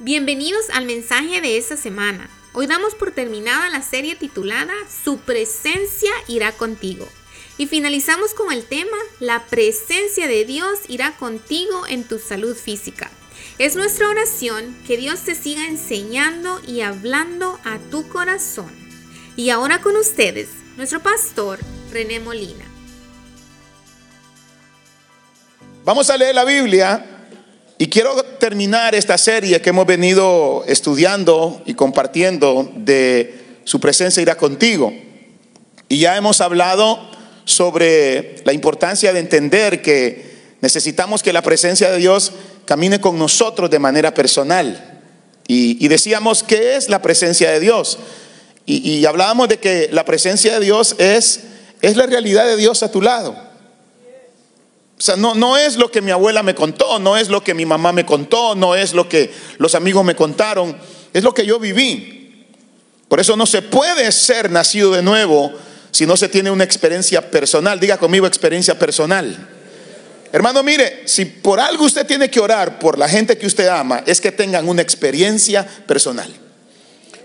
Bienvenidos al mensaje de esta semana. Hoy damos por terminada la serie titulada Su presencia irá contigo. Y finalizamos con el tema La presencia de Dios irá contigo en tu salud física. Es nuestra oración que Dios te siga enseñando y hablando a tu corazón. Y ahora con ustedes, nuestro pastor René Molina. Vamos a leer la Biblia y quiero terminar esta serie que hemos venido estudiando y compartiendo de su presencia irá contigo. Y ya hemos hablado sobre la importancia de entender que necesitamos que la presencia de Dios camine con nosotros de manera personal. Y, decíamos, ¿qué es la presencia de Dios? Y, y hablábamos de que la presencia de Dios es, es la realidad de Dios a tu lado. O sea, no, no es lo que mi abuela me contó, no es lo que mi mamá me contó, no es lo que los amigos me contaron, es lo que yo viví. Por eso no se puede ser nacido de nuevo si no se tiene una experiencia personal. Diga conmigo experiencia personal. Hermano, mire, si por algo usted tiene que orar por la gente que usted ama, es que tengan una experiencia personal.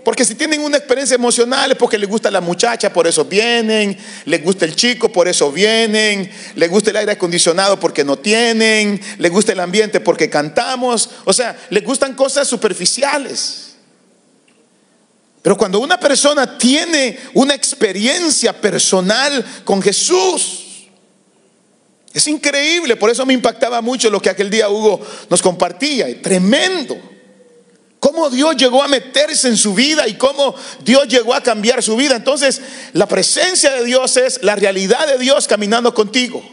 Porque si tienen una experiencia emocional es porque les gusta la muchacha, por eso vienen, les gusta el chico, por eso vienen, les gusta el aire acondicionado porque no tienen, les gusta el ambiente porque cantamos, o sea, les gustan cosas superficiales. Pero cuando una persona tiene una experiencia personal con Jesús, es increíble, por eso me impactaba mucho lo que aquel día Hugo nos compartía, tremendo cómo Dios llegó a meterse en su vida y cómo Dios llegó a cambiar su vida. Entonces, la presencia de Dios es la realidad de Dios caminando contigo.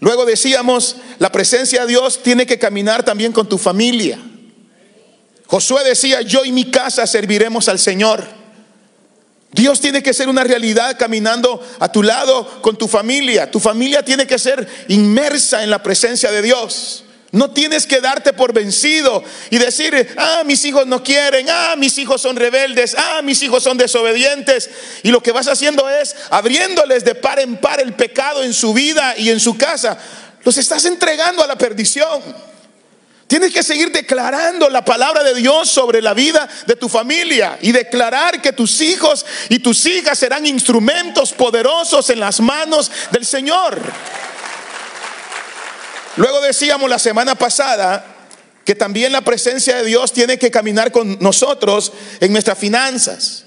Luego decíamos, la presencia de Dios tiene que caminar también con tu familia. Josué decía, yo y mi casa serviremos al Señor. Dios tiene que ser una realidad caminando a tu lado con tu familia. Tu familia tiene que ser inmersa en la presencia de Dios. No tienes que darte por vencido y decir, ah, mis hijos no quieren, ah, mis hijos son rebeldes, ah, mis hijos son desobedientes. Y lo que vas haciendo es abriéndoles de par en par el pecado en su vida y en su casa. Los estás entregando a la perdición. Tienes que seguir declarando la palabra de Dios sobre la vida de tu familia y declarar que tus hijos y tus hijas serán instrumentos poderosos en las manos del Señor. Luego decíamos la semana pasada que también la presencia de Dios tiene que caminar con nosotros en nuestras finanzas.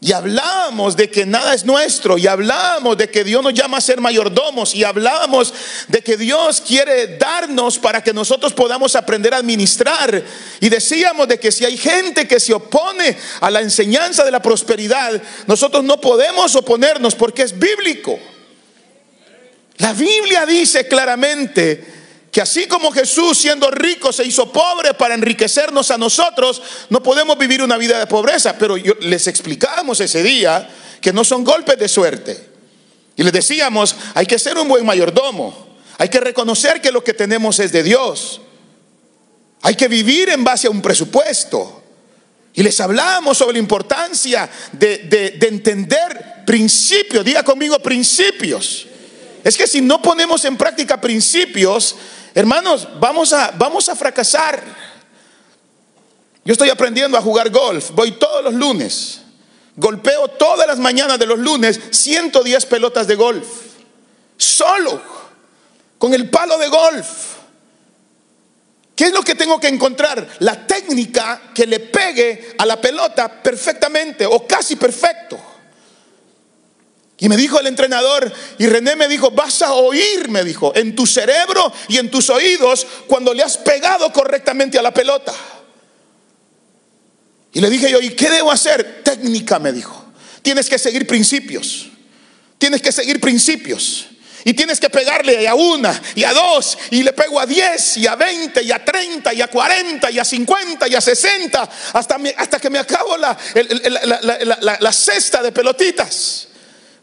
Y hablábamos de que nada es nuestro, y hablábamos de que Dios nos llama a ser mayordomos, y hablábamos de que Dios quiere darnos para que nosotros podamos aprender a administrar. Y decíamos de que si hay gente que se opone a la enseñanza de la prosperidad, nosotros no podemos oponernos porque es bíblico. La Biblia dice claramente que así como Jesús siendo rico se hizo pobre para enriquecernos a nosotros, no podemos vivir una vida de pobreza. Pero les explicábamos ese día que no son golpes de suerte. Y les decíamos, hay que ser un buen mayordomo. Hay que reconocer que lo que tenemos es de Dios. Hay que vivir en base a un presupuesto. Y les hablábamos sobre la importancia de, de entender principios. Diga conmigo principios. Es que si no ponemos en práctica principios, Hermanos, vamos a, vamos a fracasar. Yo estoy aprendiendo a jugar golf. Voy todos los lunes. Golpeo todas las mañanas de los lunes 110 pelotas de golf. Solo. Con el palo de golf. ¿Qué es lo que tengo que encontrar? La técnica que le pegue a la pelota perfectamente o casi perfecto. Y me dijo el entrenador, y René me dijo, vas a oír, me dijo, en tu cerebro y en tus oídos cuando le has pegado correctamente a la pelota. Y le dije yo, ¿y qué debo hacer? Técnica, me dijo. Tienes que seguir principios. Tienes que seguir principios. Y tienes que pegarle a una y a dos, y le pego a diez, y a veinte, y a treinta, y a cuarenta, y a cincuenta, y a sesenta, hasta, hasta que me acabo la, la cesta de pelotitas.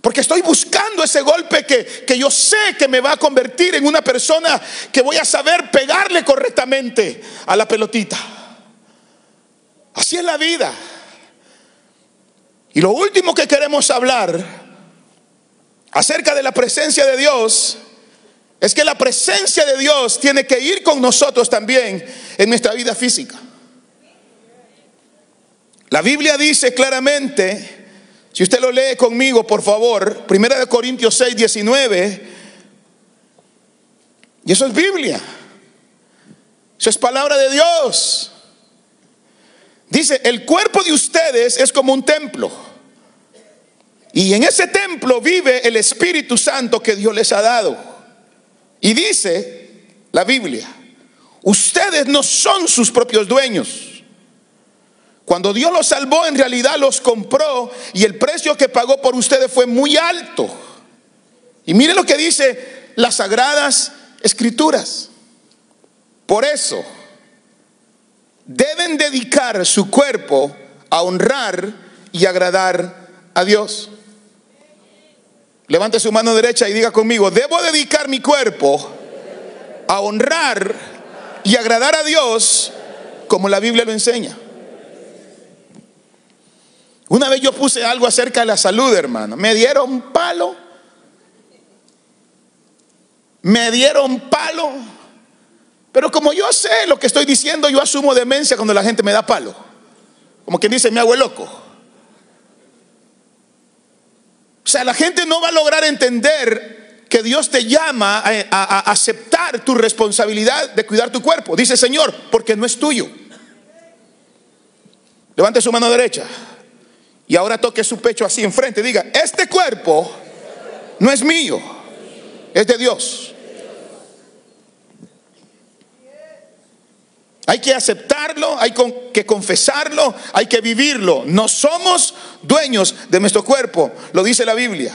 Porque estoy buscando ese golpe que, yo sé que me va a convertir en una persona que voy a saber pegarle correctamente a la pelotita. Así es la vida. Y lo último que queremos hablar acerca de la presencia de Dios es que la presencia de Dios tiene que ir con nosotros también en nuestra vida física. La Biblia dice claramente, si usted lo lee conmigo, por favor, Primera de Corintios 6, 19, y eso es Biblia. Eso es palabra de Dios. Dice, el cuerpo de ustedes es como un templo. Y en ese templo vive el Espíritu Santo que Dios les ha dado. Y dice la Biblia, ustedes no son sus propios dueños. Cuando Dios los salvó, en realidad los compró y el precio que pagó por ustedes fue muy alto. Y mire lo que dice las sagradas escrituras. Por eso, deben dedicar su cuerpo a honrar y agradar a Dios. Levante su mano derecha y diga conmigo, debo dedicar mi cuerpo a honrar y agradar a Dios como la Biblia lo enseña. Una vez yo puse algo acerca de la salud, hermano. Me dieron palo. Me dieron palo pero como yo sé lo que estoy diciendo, yo asumo demencia cuando la gente me da palo. Como quien dice, me hago el loco. O sea, la gente no va a lograr entender que Dios te llama a, a, aceptar tu responsabilidad de cuidar tu cuerpo. Dice Señor, porque no es tuyo. Levante su mano derecha y ahora toque su pecho así enfrente. Diga, este cuerpo no es mío, es de Dios. Hay que aceptarlo, hay que confesarlo, hay que vivirlo. No somos dueños de nuestro cuerpo, lo dice la Biblia.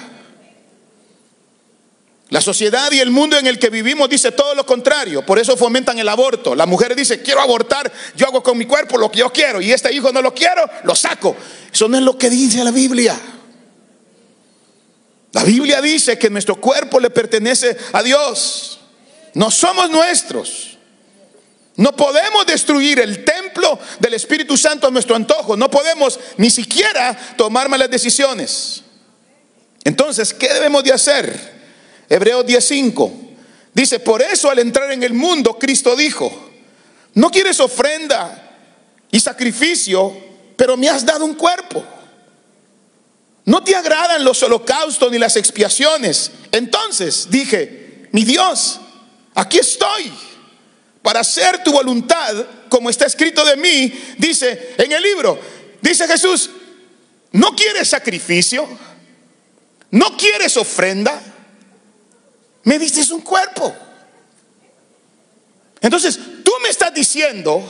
La sociedad y el mundo en el que vivimos dice todo lo contrario, por eso fomentan el aborto. La mujer dice, quiero abortar, yo hago con mi cuerpo lo que yo quiero y este hijo no lo quiero, lo saco. Eso no es lo que dice la Biblia. La Biblia dice que nuestro cuerpo le pertenece a Dios. No somos nuestros. No podemos destruir el templo del Espíritu Santo a nuestro antojo. No podemos ni siquiera tomar malas decisiones. Entonces, ¿qué debemos de hacer? Hebreos 10:5 dice, por eso al entrar en el mundo, Cristo dijo, no quieres ofrenda y sacrificio, pero me has dado un cuerpo. No te agradan los holocaustos ni las expiaciones. Entonces dije, mi Dios, aquí estoy para hacer tu voluntad, como está escrito de mí, dice en el libro, dice Jesús, no quieres sacrificio, no quieres ofrenda, me diste un cuerpo. Entonces, tú me estás diciendo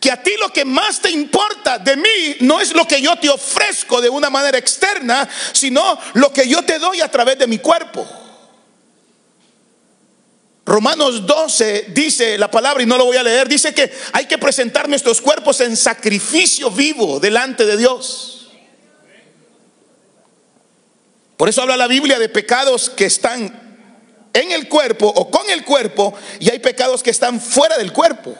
que a ti lo que más te importa de mí no es lo que yo te ofrezco de una manera externa, sino lo que yo te doy a través de mi cuerpo. Romanos 12 dice la palabra, y no lo voy a leer, dice que hay que presentar nuestros cuerpos en sacrificio vivo delante de Dios. Por eso habla la Biblia de pecados que están en el cuerpo o con el cuerpo y hay pecados que están fuera del cuerpo.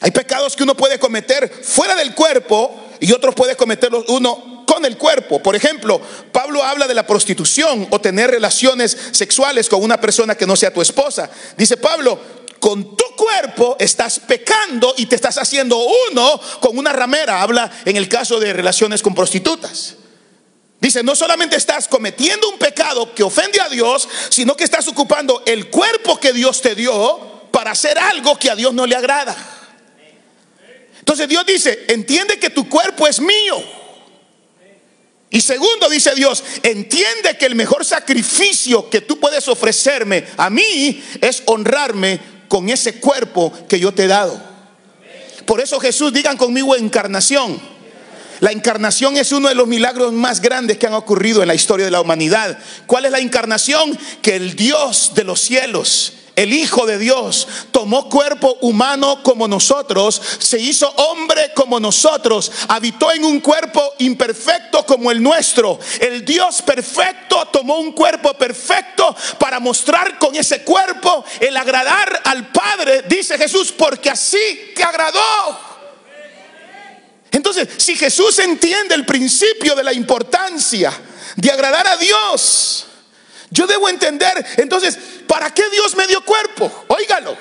Hay pecados que uno puede cometer fuera del cuerpo y otros puede cometerlos uno con el cuerpo. Por ejemplo, Pablo habla de la prostitución o tener relaciones sexuales con una persona que no sea tu esposa. Dice Pablo, con tu cuerpo estás pecando y te estás haciendo uno con una ramera. Habla en el caso de relaciones con prostitutas. Dice, no solamente estás cometiendo un pecado que ofende a Dios, sino que estás ocupando el cuerpo que Dios te dio para hacer algo que a Dios no le agrada. Entonces Dios dice, entiende que tu cuerpo es mío. Y segundo, dice Dios, entiende que el mejor sacrificio que tú puedes ofrecerme a mí es honrarme con ese cuerpo que yo te he dado. Por eso Jesús, digan conmigo encarnación. La encarnación es uno de los milagros más grandes que han ocurrido en la historia de la humanidad. ¿Cuál es la encarnación? Que el Dios de los cielos el Hijo de Dios, tomó cuerpo humano como nosotros, se hizo hombre como nosotros, habitó en un cuerpo imperfecto como el nuestro. El Dios perfecto tomó un cuerpo perfecto para mostrar con ese cuerpo el agradar al Padre, dice Jesús, porque así te agradó. Entonces, si Jesús entiende el principio de la importancia de agradar a Dios, yo debo entender, entonces, ¿para qué Dios me dio cuerpo? Óigalo.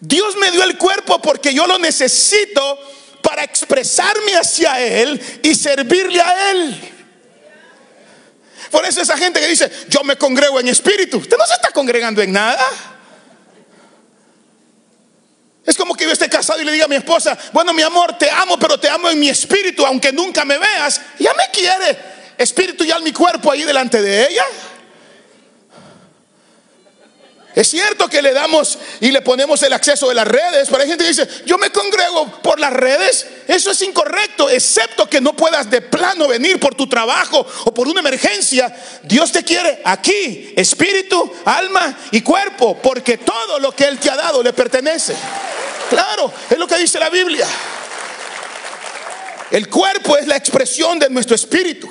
Dios me dio el cuerpo porque yo lo necesito para expresarme hacia Él y servirle a Él. Por eso esa gente que dice, yo me congrego en espíritu, usted no se está congregando en nada. Es como que yo esté casado y le diga a mi esposa, bueno mi amor, te amo, pero te amo en mi espíritu, aunque nunca me veas. Ya me quiere, espíritu y al mi cuerpo ahí delante de ella. Es cierto que le damos y le ponemos el acceso de las redes, pero hay gente que dice, yo me congrego por las redes. Eso es incorrecto, excepto que no puedas de plano venir por tu trabajo o por una emergencia. Dios te quiere aquí, espíritu, alma y cuerpo, porque todo lo que Él te ha dado le pertenece. Claro, es lo que dice la Biblia. El cuerpo es la expresión de nuestro espíritu.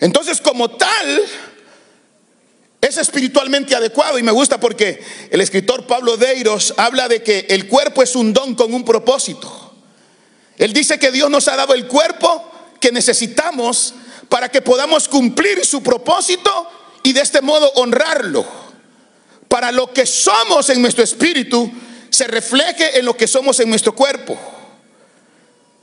Entonces, como tal, es espiritualmente adecuado y me gusta porque el escritor Pablo Deiros habla de que el cuerpo es un don con un propósito. Él dice que Dios nos ha dado el cuerpo que necesitamos para que podamos cumplir su propósito y de este modo honrarlo. Para lo que somos en nuestro espíritu se refleje en lo que somos en nuestro cuerpo.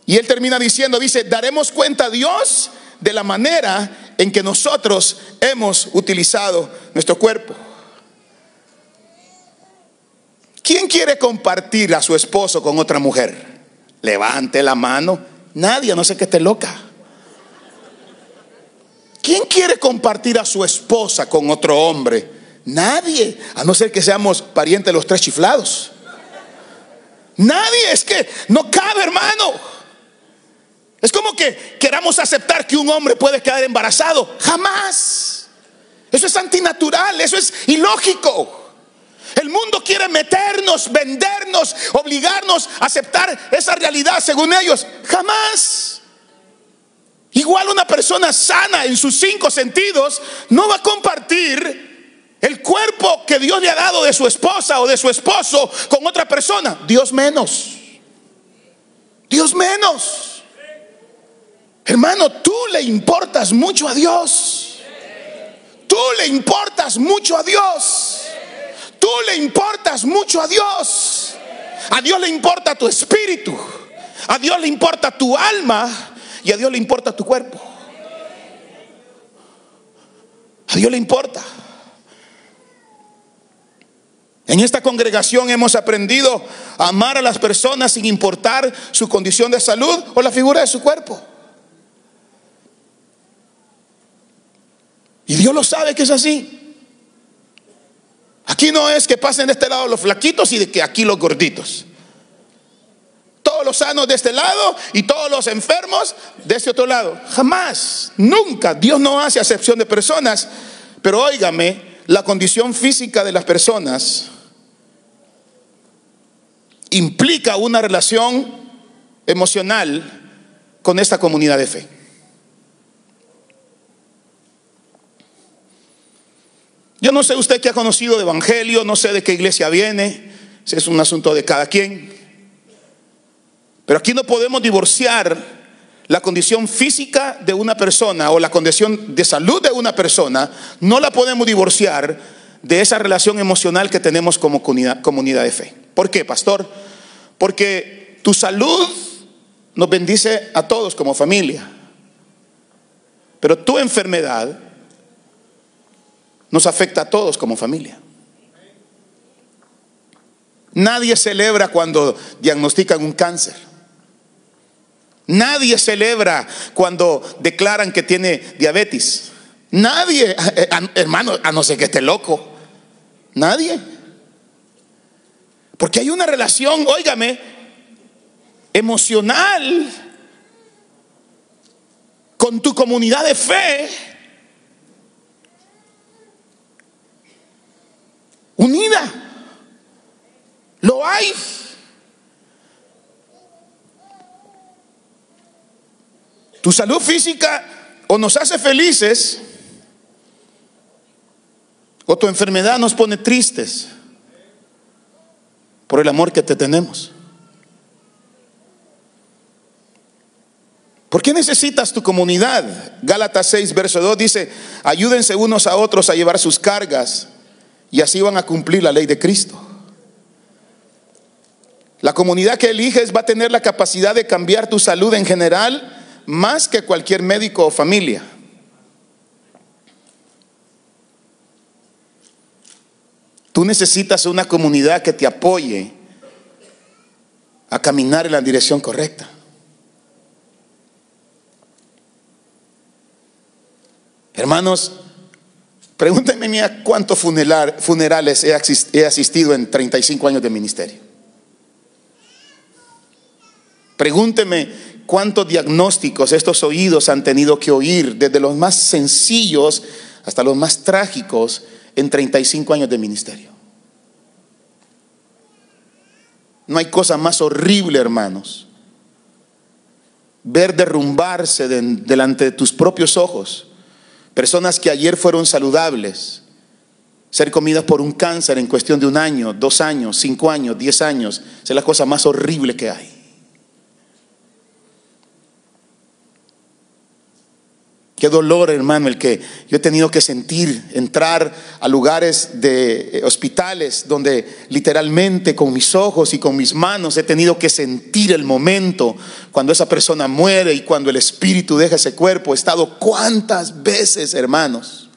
Y él termina diciendo, dice, daremos cuenta a Dios de la manera en que nosotros hemos utilizado nuestro cuerpo. ¿Quién quiere compartir a su esposo con otra mujer? Levante la mano. Nadie, no sé que esté loca. ¿Quién quiere compartir a su esposa con otro hombre? Nadie, a no ser que seamos parientes de los tres chiflados. Nadie, es que no cabe, hermano. Es como que queramos aceptar que un hombre puede quedar embarazado. Jamás. Eso es antinatural, eso es ilógico. El mundo quiere meternos, vendernos, obligarnos a aceptar esa realidad según ellos. Jamás. Igual una persona sana en sus cinco sentidos no va a compartir el cuerpo que Dios le ha dado de su esposa o de su esposo con otra persona. Dios menos. Dios menos. Hermano, tú le importas mucho a Dios. Tú le importas mucho a Dios. Tú le importas mucho a Dios. A Dios le importa tu espíritu. A Dios le importa tu alma. Y a Dios le importa tu cuerpo. A Dios le importa. En esta congregación hemos aprendido a amar a las personas sin importar su condición de salud o la figura de su cuerpo. Y Dios lo sabe que es así. Aquí no es que pasen de este lado los flaquitos y de que aquí los gorditos. Todos los sanos de este lado y todos los enfermos de este otro lado. Jamás, nunca. Dios no hace acepción de personas. Pero óigame, la condición física de las personas implica una relación emocional con esta comunidad de fe. Yo no sé usted qué ha conocido de Evangelio, no sé de qué iglesia viene, ese es un asunto de cada quien. Pero aquí no podemos divorciar la condición física de una persona o la condición de salud de una persona, no la podemos divorciar de esa relación emocional que tenemos como comunidad de fe. ¿Por qué, pastor? Porque tu salud nos bendice a todos como familia, pero tu enfermedad nos afecta a todos como familia. Nadie celebra cuando diagnostican un cáncer. Nadie celebra cuando declaran que tiene diabetes. Nadie, eh, hermano, a no ser que esté loco. Nadie. Porque hay una relación, óigame, emocional con tu comunidad de fe unida. Lo hay. Tu salud física o nos hace felices o tu enfermedad nos pone tristes por el amor que te tenemos. ¿Por qué necesitas tu comunidad? Gálatas 6, verso 2 dice, ayúdense unos a otros a llevar sus cargas y así van a cumplir la ley de Cristo. La comunidad que eliges va a tener la capacidad de cambiar tu salud en general más que cualquier médico o familia. Tú necesitas una comunidad que te apoye a caminar en la dirección correcta. Hermanos, pregúntenme a cuántos funerales he asistido en 35 años de ministerio. Pregúnteme cuántos diagnósticos estos oídos han tenido que oír, desde los más sencillos hasta los más trágicos, en 35 años de ministerio. No hay cosa más horrible, hermanos, ver derrumbarse delante de tus propios ojos personas que ayer fueron saludables, ser comidas por un cáncer en cuestión de un año, dos años, cinco años, diez años, es la cosa más horrible que hay. Qué dolor, hermano, el que yo he tenido que sentir, entrar a lugares de eh, hospitales donde literalmente con mis ojos y con mis manos he tenido que sentir el momento cuando esa persona muere y cuando el espíritu deja ese cuerpo. He estado cuántas veces, hermanos.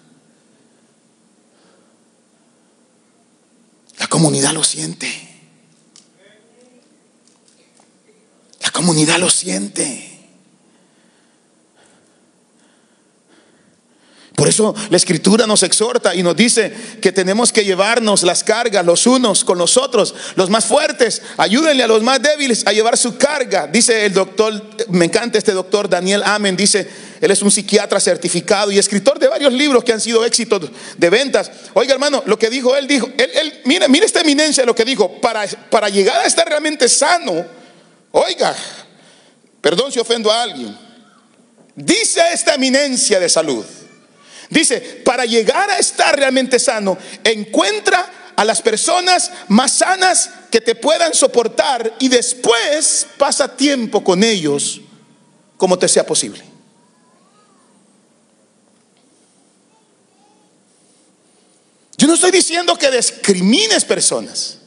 La comunidad lo siente. La comunidad lo siente. Por eso la escritura nos exhorta y nos dice que tenemos que llevarnos las cargas los unos con los otros. Los más fuertes, ayúdenle a los más débiles a llevar su carga. Dice el doctor, me encanta este doctor Daniel Amen, dice, él es un psiquiatra certificado y escritor de varios libros que han sido éxitos de ventas. Oiga hermano, lo que dijo él, dijo, él, él mire, mire esta eminencia lo que dijo, para, para llegar a estar realmente sano, oiga, perdón si ofendo a alguien, dice esta eminencia de salud Dice, para llegar a estar realmente sano, encuentra a las personas más sanas que te puedan soportar y después pasa tiempo con ellos como te sea posible. Yo no estoy diciendo que discrimines personas.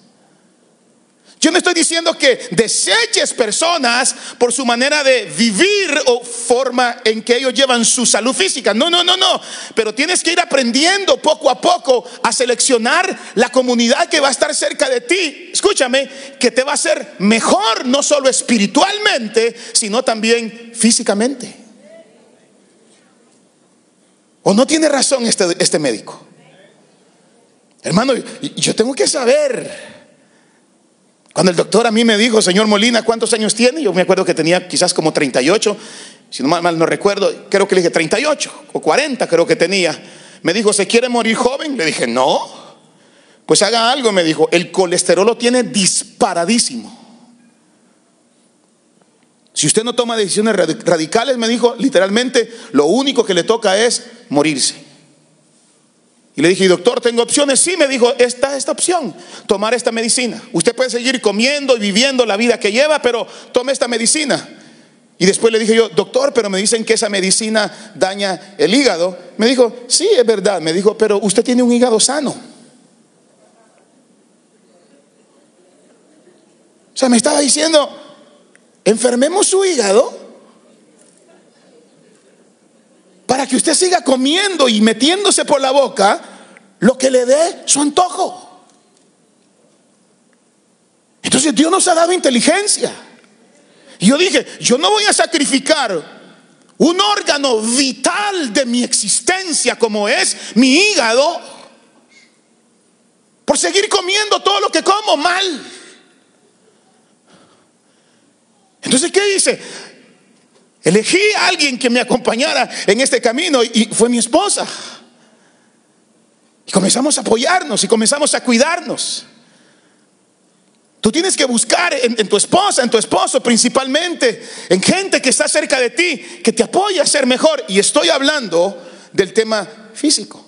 Yo no estoy diciendo que deseches personas por su manera de vivir o forma en que ellos llevan su salud física. No, no, no, no. Pero tienes que ir aprendiendo poco a poco a seleccionar la comunidad que va a estar cerca de ti. Escúchame, que te va a hacer mejor no solo espiritualmente, sino también físicamente. ¿O no tiene razón este, este médico? Hermano, yo tengo que saber cuando el doctor a mí me dijo, señor Molina, ¿cuántos años tiene? Yo me acuerdo que tenía quizás como 38, si no mal, no recuerdo, creo que le dije 38 o 40 creo que tenía. Me dijo, ¿se quiere morir joven? Le dije, no. Pues haga algo, me dijo, el colesterol lo tiene disparadísimo. Si usted no toma decisiones radicales, me dijo, literalmente, lo único que le toca es morirse. Y le dije, doctor, ¿tengo opciones? Sí, me dijo, esta esta opción, tomar esta medicina. Usted puede seguir comiendo y viviendo la vida que lleva, pero tome esta medicina. Y después le dije yo, doctor, pero me dicen que esa medicina daña el hígado. Me dijo, sí, es verdad. Me dijo, pero usted tiene un hígado sano. O sea, me estaba diciendo, enfermemos su hígado para que usted siga comiendo y metiéndose por la boca lo que le dé su antojo. Entonces Dios nos ha dado inteligencia. Y yo dije, yo no voy a sacrificar un órgano vital de mi existencia como es mi hígado por seguir comiendo todo lo que como mal. Entonces, ¿qué dice? Elegí a alguien que me acompañara en este camino y fue mi esposa. Y comenzamos a apoyarnos y comenzamos a cuidarnos. Tú tienes que buscar en, tu esposa, en tu esposo principalmente, en gente que está cerca de ti, que te apoya a ser mejor. Y estoy hablando del tema físico.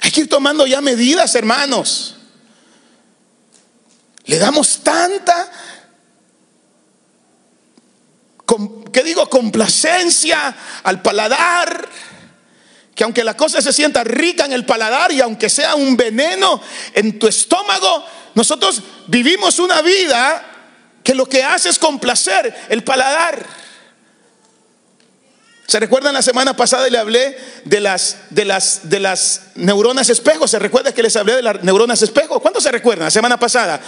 Hay que ir tomando ya medidas, hermanos. Le damos tanta ¿qué digo? Complacencia al paladar, que aunque la cosa se sienta rica en el paladar y aunque sea un veneno en tu estómago, nosotros vivimos una vida que lo que hace es complacer el paladar. ¿Se recuerdan la semana pasada le hablé de las, de las, de las neuronas espejo? ¿Se recuerda que les hablé de las neuronas espejo? ¿Cuántos se recuerdan la semana pasada?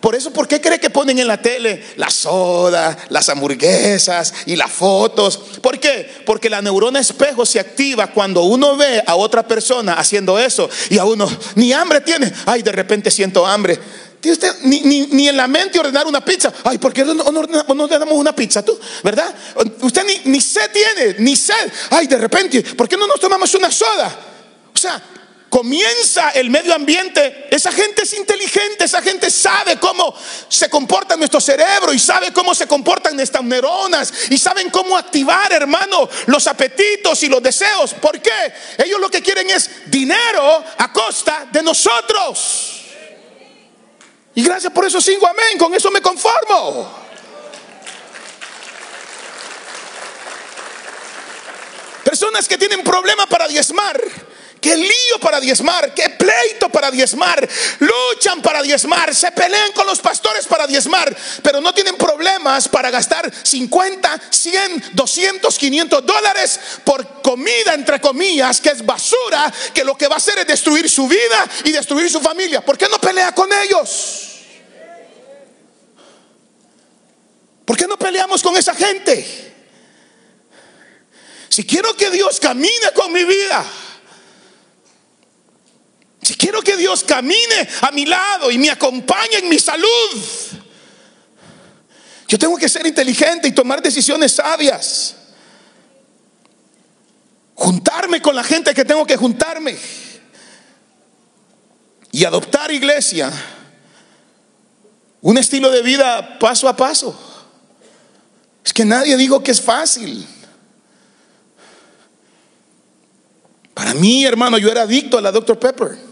Por eso, ¿por qué cree que ponen en la tele la soda, las hamburguesas y las fotos? ¿Por qué? Porque la neurona espejo se activa cuando uno ve a otra persona haciendo eso y a uno ni hambre tiene. Ay, de repente siento hambre. ¿Tiene usted ni, ni, en la mente ordenar una pizza? Ay, ¿por qué no, no, ordenamos una pizza tú? ¿Verdad? Usted ni, ni sed tiene, ni sed. Ay, de repente, ¿por qué no nos tomamos una soda? O sea, comienza el medio ambiente, esa gente es inteligente, esa gente sabe cómo se comporta nuestro cerebro y sabe cómo se comportan nuestras neuronas y saben cómo activar, hermano, los apetitos y los deseos. ¿Por qué? Ellos lo que quieren es dinero a costa de nosotros. Y gracias por eso sigo amén, con eso me conformo. Personas que tienen problemas para diezmar Qué lío para diezmar, qué pleito para diezmar. Luchan para diezmar, se pelean con los pastores para diezmar, pero no tienen problemas para gastar 50, 100, 200, 500 dólares por comida, entre comillas, que es basura, que lo que va a hacer es destruir su vida y destruir su familia. ¿Por qué no pelea con ellos? ¿Por qué no peleamos con esa gente? Si quiero que Dios camine con mi vida, si quiero que Dios camine a mi lado y me acompañe en mi salud, yo tengo que ser inteligente y tomar decisiones sabias. Juntarme con la gente que tengo que juntarme. Y adoptar iglesia. Un estilo de vida paso a paso. Es que nadie dijo que es fácil. Para mí, hermano, yo era adicto a la Dr. Pepper.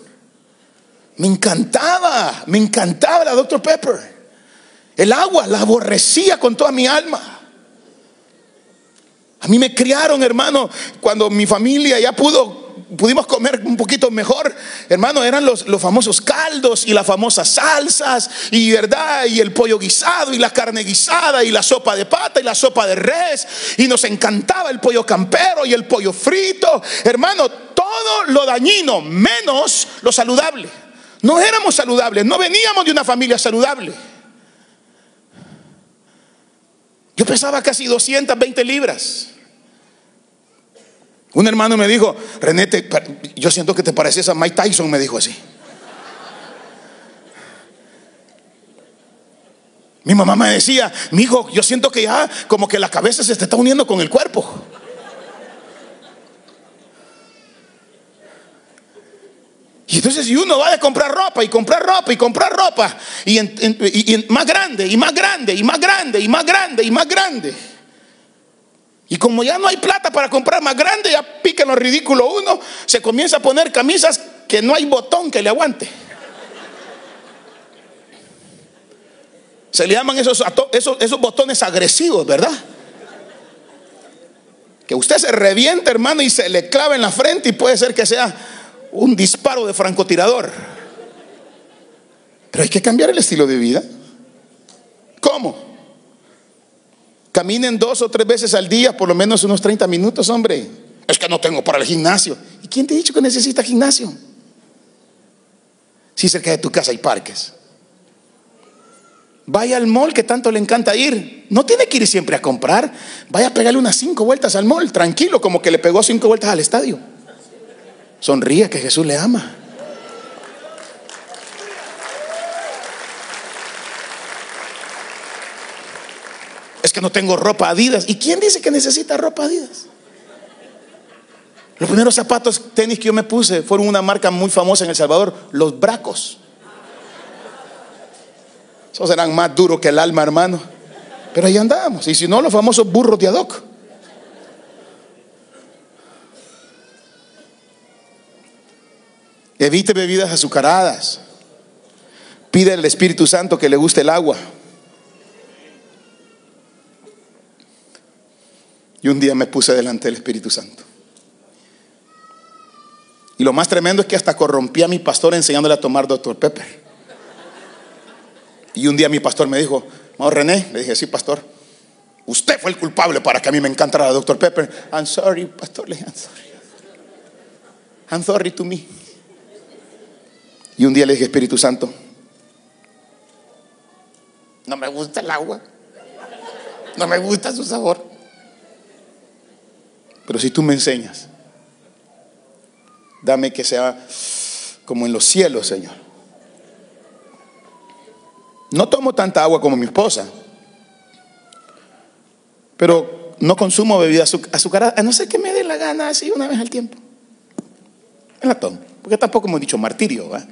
Me encantaba, me encantaba la Dr. Pepper. El agua la aborrecía con toda mi alma. A mí me criaron, hermano, cuando mi familia ya pudo, pudimos comer un poquito mejor, hermano, eran los, los famosos caldos y las famosas salsas y verdad, y el pollo guisado y la carne guisada y la sopa de pata y la sopa de res. Y nos encantaba el pollo campero y el pollo frito. Hermano, todo lo dañino, menos lo saludable. No éramos saludables, no veníamos de una familia saludable. Yo pesaba casi 220 libras. Un hermano me dijo, René, yo siento que te pareces a Mike Tyson, me dijo así. Mi mamá me decía, mi hijo, yo siento que ya como que la cabeza se te está uniendo con el cuerpo. Entonces, si uno va a comprar ropa y comprar ropa y comprar ropa, y, más grande, y más grande, y más grande, y más grande, y más grande. Y como ya no hay plata para comprar más grande, ya pica lo ridículo uno, se comienza a poner camisas que no hay botón que le aguante. Se le llaman esos, esos, esos botones agresivos, ¿verdad? Que usted se reviente, hermano, y se le clava en la frente y puede ser que sea un disparo de francotirador. Pero hay que cambiar el estilo de vida. ¿Cómo? Caminen dos o tres veces al día, por lo menos unos 30 minutos, hombre. Es que no tengo para el gimnasio. ¿Y quién te ha dicho que necesita gimnasio? Si cerca de tu casa hay parques. Vaya al mall que tanto le encanta ir. No tiene que ir siempre a comprar. Vaya a pegarle unas cinco vueltas al mall, tranquilo, como que le pegó cinco vueltas al estadio. Sonríe que Jesús le ama. Es que no tengo ropa Adidas. ¿Y quién dice que necesita ropa Adidas? Los primeros zapatos tenis que yo me puse fueron una marca muy famosa en El Salvador, los Bracos. Esos eran más duros que el alma, hermano. Pero ahí andábamos. Y si no, los famosos burros de Adoc. Evite bebidas azucaradas. Pide al Espíritu Santo que le guste el agua. Y un día me puse delante del Espíritu Santo. Y lo más tremendo es que hasta corrompí a mi pastor enseñándole a tomar Dr. Pepper. Y un día mi pastor me dijo, no, René, le dije, sí, pastor, usted fue el culpable para que a mí me encantara Dr. Pepper. I'm sorry, pastor, I'm sorry. I'm sorry to me. Y un día le dije, Espíritu Santo, no me gusta el agua, no me gusta su sabor. Pero si tú me enseñas, dame que sea como en los cielos, Señor. No tomo tanta agua como mi esposa, pero no consumo bebida azucarada, a no ser que me dé la gana así una vez al tiempo. La tomo, porque tampoco hemos dicho martirio, ¿va?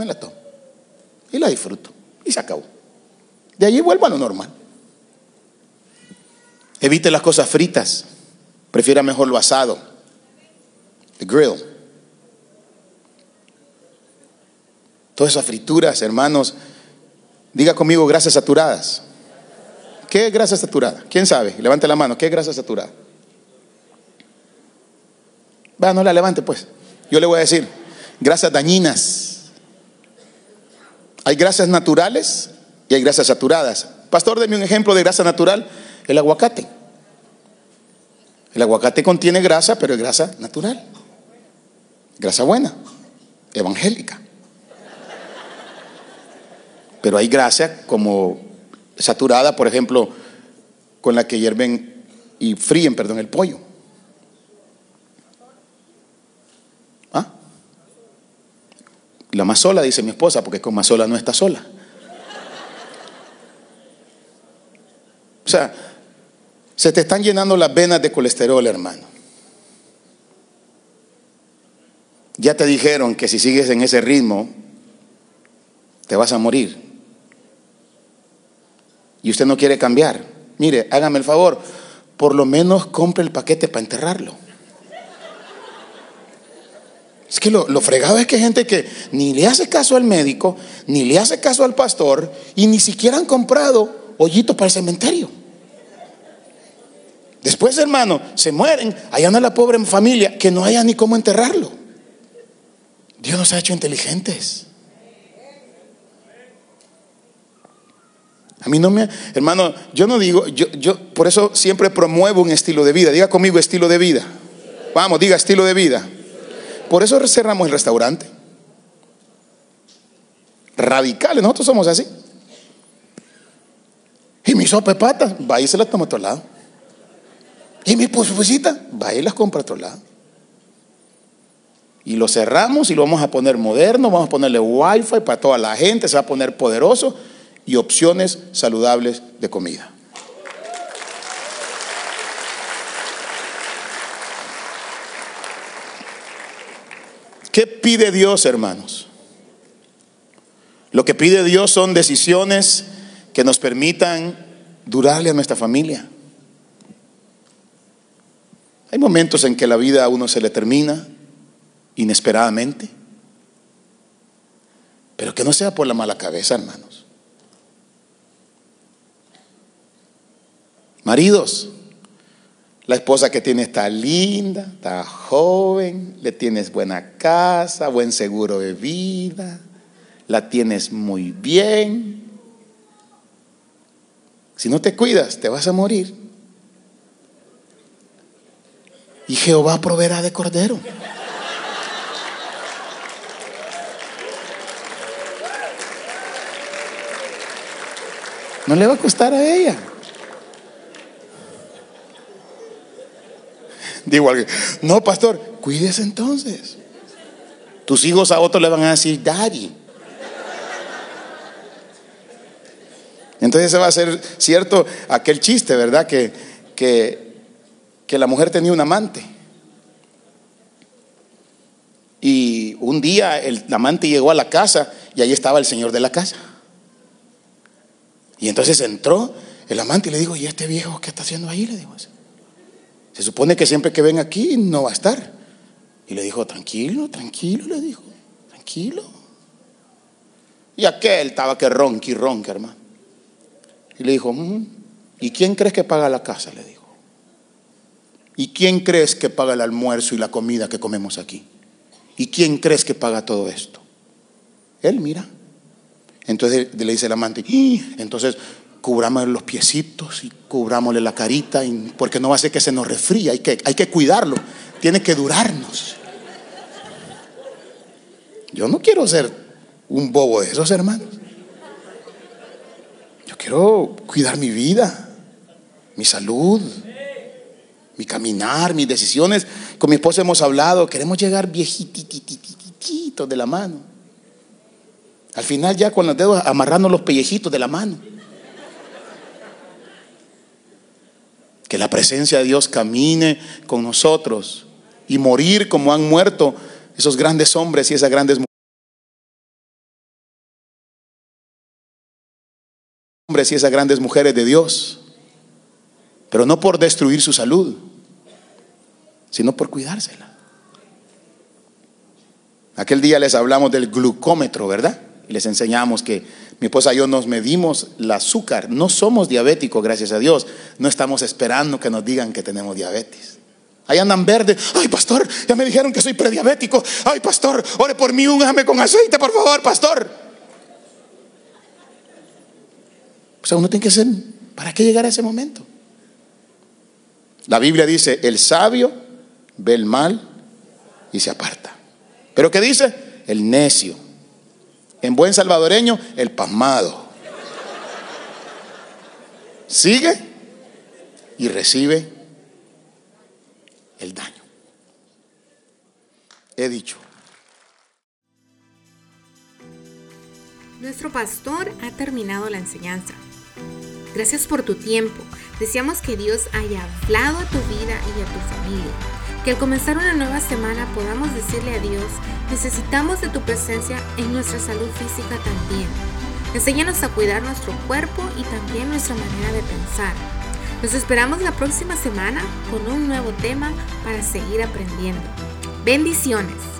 Me la tomo y la disfruto y se acabó. De allí vuelvo a lo normal. Evite las cosas fritas, prefiera mejor lo asado, the grill. Todas esas frituras, hermanos, diga conmigo grasas saturadas. ¿Qué es grasa saturada? ¿Quién sabe? Levante la mano. ¿Qué es grasa saturada? Va, no la levante pues. Yo le voy a decir, grasas dañinas. Hay grasas naturales y hay grasas saturadas. Pastor, deme un ejemplo de grasa natural. El aguacate. El aguacate contiene grasa, pero es grasa natural. Grasa buena, evangélica. Pero hay grasa como saturada, por ejemplo, con la que hierven y fríen, perdón, el pollo. La más sola, dice mi esposa, porque con más sola no está sola. O sea, se te están llenando las venas de colesterol, hermano. Ya te dijeron que si sigues en ese ritmo, te vas a morir y usted no quiere cambiar, mire, hágame el favor, por lo menos compre el paquete para enterrarlo. Es que lo, lo, fregado es que hay gente que ni le hace caso al médico, ni le hace caso al pastor, y ni siquiera han comprado hoyito para el cementerio. Después, hermano, se mueren, allá anda la pobre familia que no haya ni cómo enterrarlo. Dios nos ha hecho inteligentes. A mí no me, hermano, yo no digo, yo, yo por eso siempre promuevo un estilo de vida. Diga conmigo estilo de vida. Vamos, diga estilo de vida. Por eso cerramos el restaurante. Radicales, nosotros somos así. Y mi sopa de patas, va y se la toma a otro lado. Y mi pusita, va y las compra a otro lado. Y lo cerramos y lo vamos a poner moderno, vamos a ponerle wifi para toda la gente, se va a poner poderoso y opciones saludables de comida. ¿Qué pide Dios, hermanos? Lo que pide Dios son decisiones que nos permitan durarle a nuestra familia. Hay momentos en que la vida a uno se le termina inesperadamente, pero que no sea por la mala cabeza, hermanos. Maridos, la esposa que tiene está linda, está joven, le tienes buena casa, buen seguro de vida, la tienes muy bien. Si no te cuidas, te vas a morir. Y Jehová proveerá de cordero. No le va a costar a ella. Digo no, pastor, cuídese entonces. Tus hijos a otros le van a decir, daddy. Entonces se va a hacer cierto aquel chiste, ¿verdad? Que, que, que la mujer tenía un amante. Y un día el amante llegó a la casa y ahí estaba el señor de la casa. Y entonces entró el amante y le dijo, ¿y este viejo qué está haciendo ahí? Le dijo, se supone que siempre que ven aquí no va a estar. Y le dijo, tranquilo, tranquilo, le dijo, tranquilo. Y aquel estaba que ronqui, ronca, hermano. Y le dijo, mm, ¿y quién crees que paga la casa? Le dijo. ¿Y quién crees que paga el almuerzo y la comida que comemos aquí? ¿Y quién crees que paga todo esto? Él, mira. Entonces le dice el amante, entonces cubrámosle los piecitos y cubrámosle la carita, porque no va a ser que se nos refría, hay que, hay que cuidarlo, tiene que durarnos. Yo no quiero ser un bobo de esos hermanos. Yo quiero cuidar mi vida, mi salud, mi caminar, mis decisiones. Con mi esposa hemos hablado, queremos llegar viejititos de la mano. Al final ya con los dedos amarrando los pellejitos de la mano. La presencia de Dios camine con nosotros y morir como han muerto esos grandes hombres y esas grandes mujeres. Hombres y esas grandes mujeres de Dios. Pero no por destruir su salud, sino por cuidársela. Aquel día les hablamos del glucómetro, ¿verdad? Y les enseñamos que mi esposa y yo nos medimos el azúcar. No somos diabéticos, gracias a Dios. No estamos esperando que nos digan que tenemos diabetes. Ahí andan verdes. Ay, pastor, ya me dijeron que soy prediabético. Ay, pastor, ore por mí, úngame con aceite, por favor, pastor. O sea, uno tiene que ser, ¿para qué llegar a ese momento? La Biblia dice, el sabio ve el mal y se aparta. Pero ¿qué dice? El necio. En buen salvadoreño, el pasmado. Sigue y recibe el daño. He dicho. Nuestro pastor ha terminado la enseñanza. Gracias por tu tiempo. Deseamos que Dios haya hablado a tu vida y a tu familia. Que al comenzar una nueva semana podamos decirle a Dios, necesitamos de tu presencia en nuestra salud física también. Enséñanos a cuidar nuestro cuerpo y también nuestra manera de pensar. Nos esperamos la próxima semana con un nuevo tema para seguir aprendiendo. Bendiciones.